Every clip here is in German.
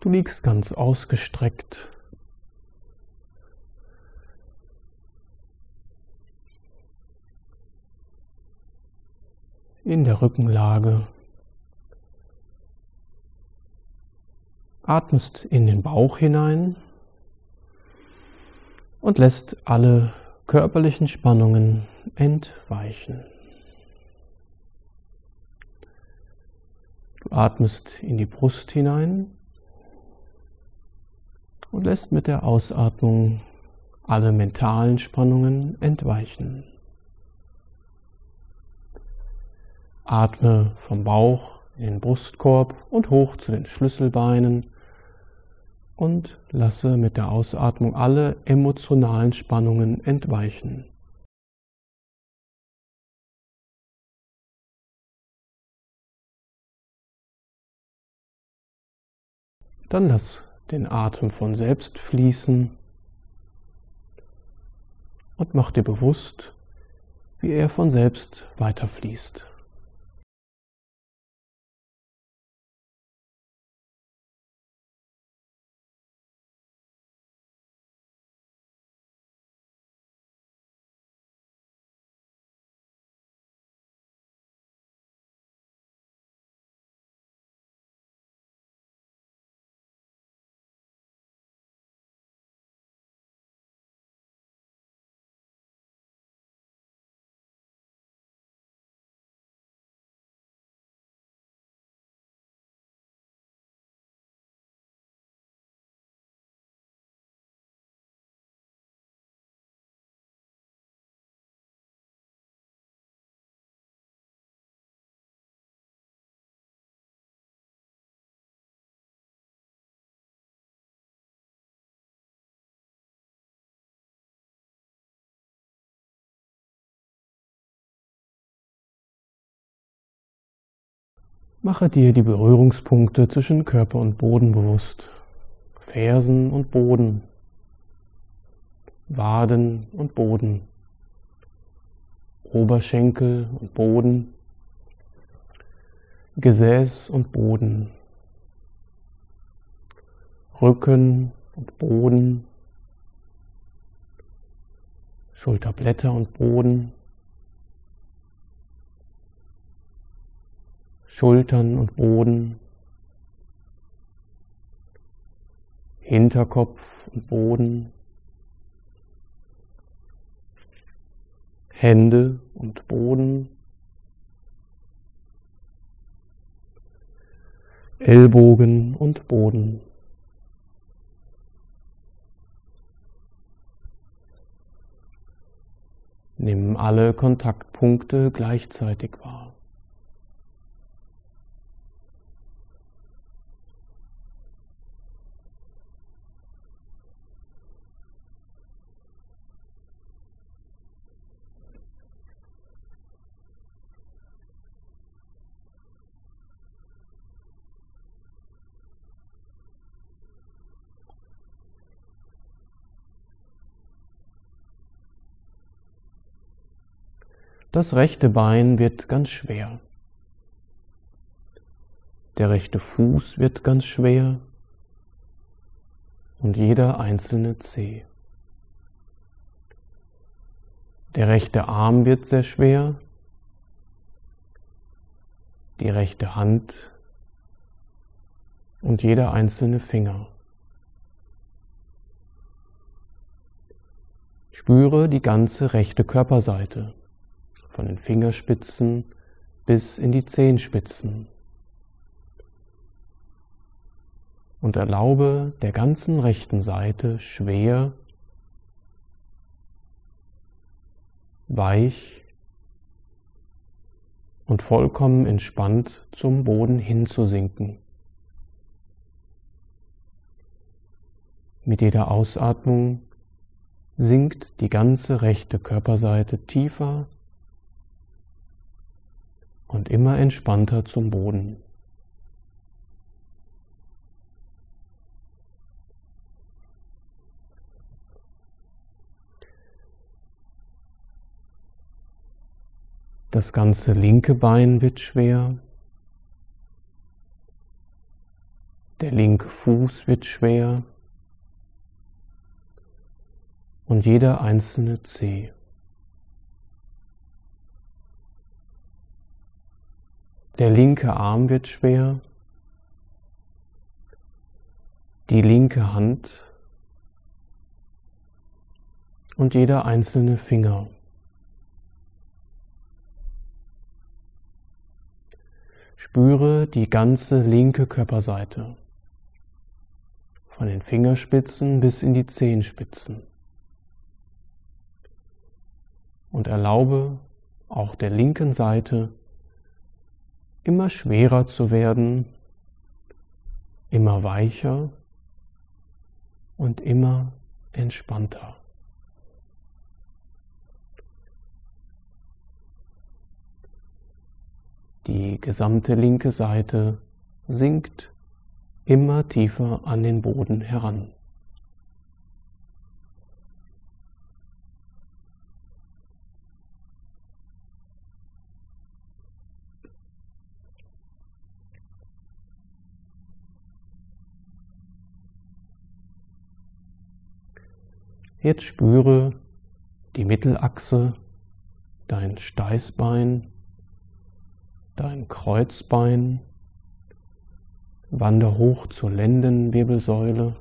Du liegst ganz ausgestreckt. In der Rückenlage. Atmest in den Bauch hinein und lässt alle körperlichen Spannungen entweichen. Du atmest in die Brust hinein und lässt mit der Ausatmung alle mentalen Spannungen entweichen. Atme vom Bauch in den Brustkorb und hoch zu den Schlüsselbeinen und lasse mit der Ausatmung alle emotionalen Spannungen entweichen. Dann lass den Atem von selbst fließen und mach dir bewusst, wie er von selbst weiterfließt. Mache dir die Berührungspunkte zwischen Körper und Boden bewusst. Fersen und Boden, Waden und Boden, Oberschenkel und Boden, Gesäß und Boden, Rücken und Boden, Schulterblätter und Boden, Schultern und Boden, Hinterkopf und Boden, Hände und Boden, Ellbogen und Boden. Nimm alle Kontaktpunkte gleichzeitig wahr. Das rechte Bein wird ganz schwer. Der rechte Fuß wird ganz schwer und jeder einzelne Zeh. Der rechte Arm wird sehr schwer, die rechte Hand und jeder einzelne Finger. Spüre die ganze rechte Körperseite von den Fingerspitzen bis in die Zehenspitzen. Und erlaube der ganzen rechten Seite schwer, weich und vollkommen entspannt zum Boden hinzusinken. Mit jeder Ausatmung sinkt die ganze rechte Körperseite tiefer und immer entspannter zum Boden. Das ganze linke Bein wird schwer. Der linke Fuß wird schwer und jeder einzelne Zeh. Der linke Arm wird schwer, die linke Hand und jeder einzelne Finger. Spüre die ganze linke Körperseite, von den Fingerspitzen bis in die Zehenspitzen. Und erlaube auch der linken Seite immer schwerer zu werden, immer weicher und immer entspannter. Die gesamte linke Seite sinkt immer tiefer an den Boden heran. Jetzt spüre die Mittelachse, dein Steißbein, dein Kreuzbein, wander hoch zur Lendenwirbelsäule,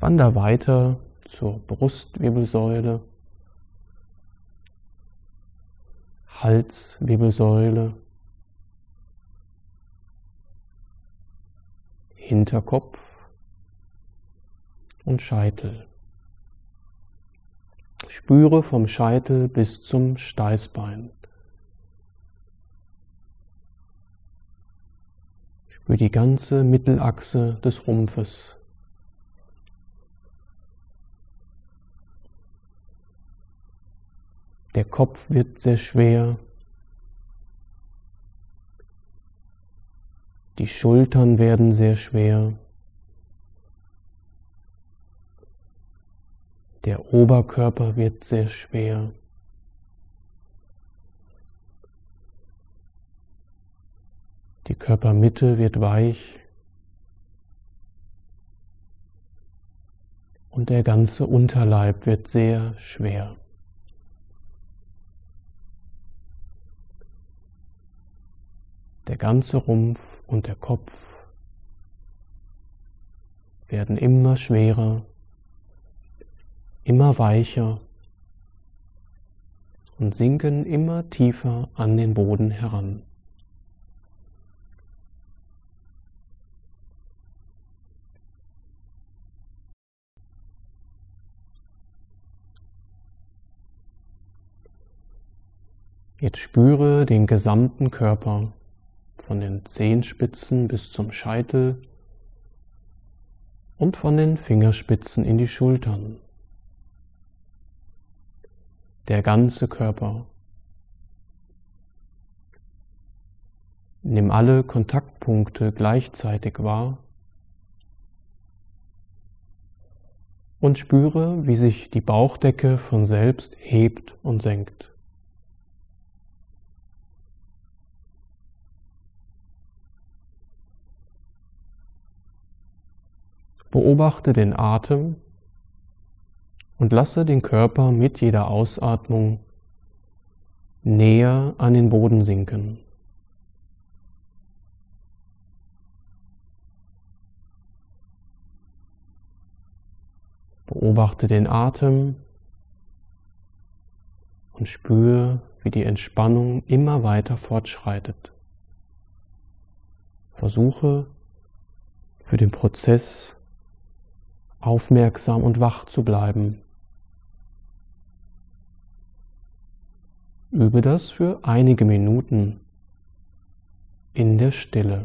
wander weiter zur Brustwirbelsäule, Halswirbelsäule, Hinterkopf, und Scheitel. Spüre vom Scheitel bis zum Steißbein. Spüre die ganze Mittelachse des Rumpfes. Der Kopf wird sehr schwer. Die Schultern werden sehr schwer. Der Oberkörper wird sehr schwer. Die Körpermitte wird weich. Und der ganze Unterleib wird sehr schwer. Der ganze Rumpf und der Kopf werden immer schwerer immer weicher und sinken immer tiefer an den Boden heran. Jetzt spüre den gesamten Körper von den Zehenspitzen bis zum Scheitel und von den Fingerspitzen in die Schultern der ganze Körper. Nimm alle Kontaktpunkte gleichzeitig wahr und spüre, wie sich die Bauchdecke von selbst hebt und senkt. Beobachte den Atem und lasse den Körper mit jeder Ausatmung näher an den Boden sinken. Beobachte den Atem und spüre, wie die Entspannung immer weiter fortschreitet. Versuche für den Prozess aufmerksam und wach zu bleiben. Übe das für einige Minuten in der Stille.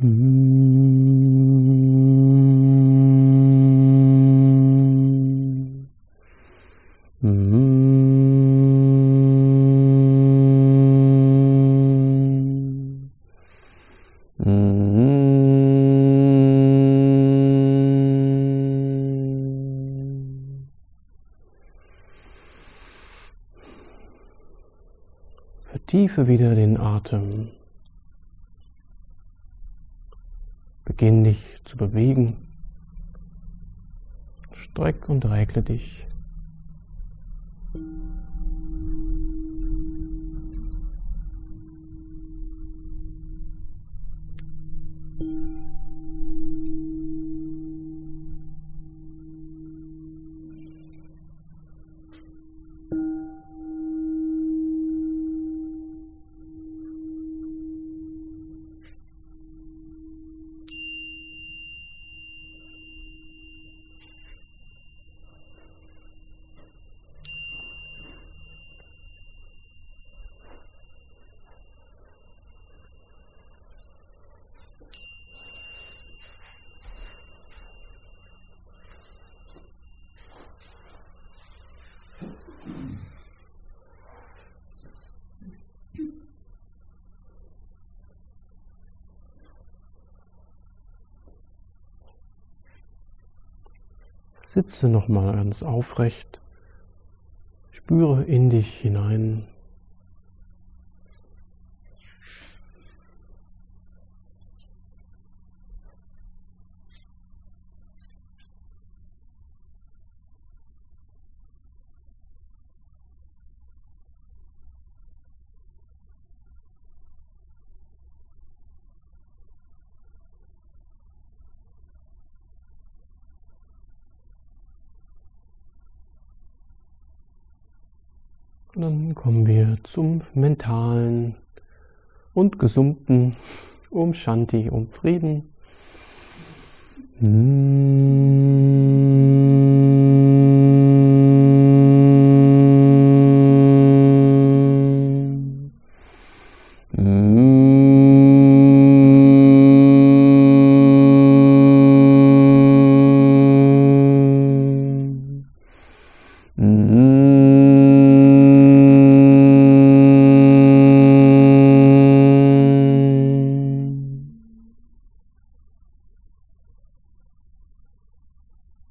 Vertiefe wieder den Atem. Beginn dich zu bewegen. Streck und regle dich. Sitze nochmal ganz aufrecht. Spüre in dich hinein. Dann kommen wir zum mentalen und gesummten um Shanti, um Frieden. Mm.